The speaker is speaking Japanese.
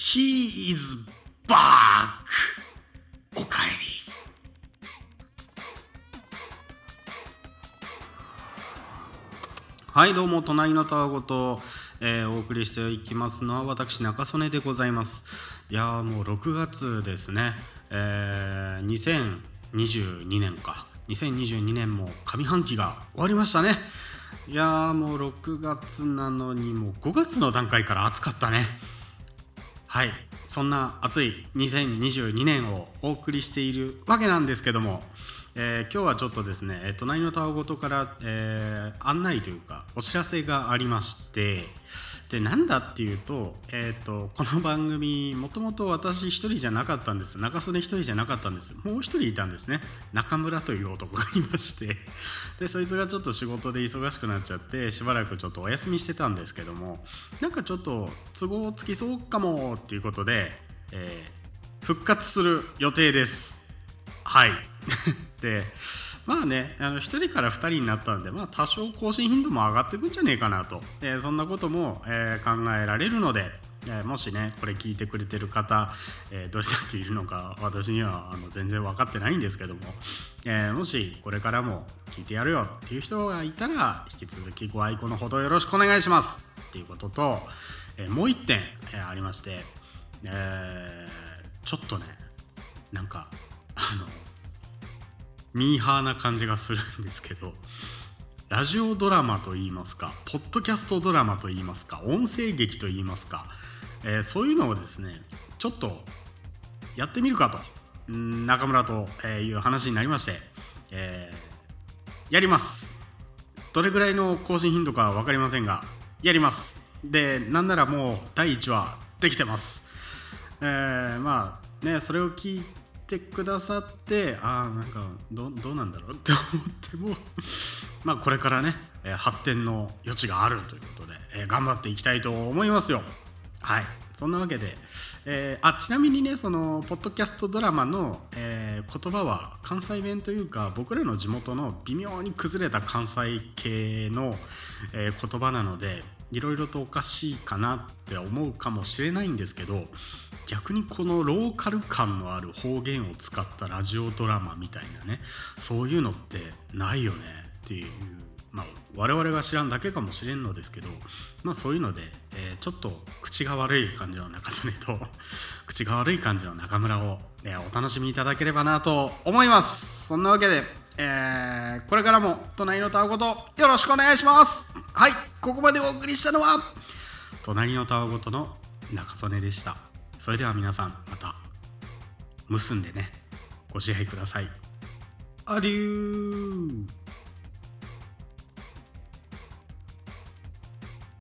He is back! おかえり。はい、どうも、隣のたわごと、えーお送りしていきますのは、私、中曽根でございます。いやー、もう6月ですね。えー2022年か。2022年も上半期が終わりましたね。いやー、もう6月なのに、もう5月の段階から暑かったね。はい、そんな暑い2022年をお送りしているわけなんですけども、えー今日はちょっとですね、え隣のタワごとから、えー案内というかお知らせがありましてでなんだっていうと,、えー、とこの番組もともと私一人じゃなかったんです。中曽根一人じゃなかったんです。もう一人いたんですね。中村という男がいまして。でそいつがちょっと仕事で忙しくなっちゃってしばらくちょっとお休みしてたんですけども。なんかちょっと都合つきそうかもっていうことで、えー復活する予定です。はい。でまあねあの1人から2人になったんで、まあ、多少更新頻度も上がってくんじゃねえかなと、えーそんなことも、えー考えられるので、えもしねこれ聞いてくれてる方、えどれだけいるのか私にはあの全然分かってないんですけども、えもしこれからも聞いてやるよっていう人がいたら引き続きご愛顧のほどよろしくお願いします。っていうことと、えもう1点、えありまして、えちょっとねなんかあのミーハーな感じがするんですけどラジオドラマといいますかポッドキャストドラマといいますか音声劇といいますか、えーそういうのをですねちょっとやってみるかと中村という話になりまして、えーやります。どれぐらいの更新頻度か分かりませんがやります。でなんならもう第1話できてます。えーまあねそれを聞いてくださってああなんかどうなんだろう？って思っても まあこれからね、発展の余地があるということで、えー頑張っていきたいと思いますよ。はい。そんなわけで、えーあちなみにねそのポッドキャストドラマの、えー言葉は関西弁というか僕らの地元の微妙に崩れた関西系の、えー言葉なのでいろいろとおかしいかなって思うかもしれないんですけど逆にこのローカル感のある方言を使ったラジオドラマみたいなねそういうのってないよねっていうまあ我々が知らんだけかもしれんのですけどまあそういうので、えーちょっと口が悪い感じの中曽根と 口が悪い感じの中村を、えーお楽しみいただければなと思います。そんなわけで、えーこれからも隣のたわごとよろしくお願いします。はいここまでお送りしたのは隣のたわごとの中曽根でした。それでは皆さんまた結んでねご支配ください。アデュー。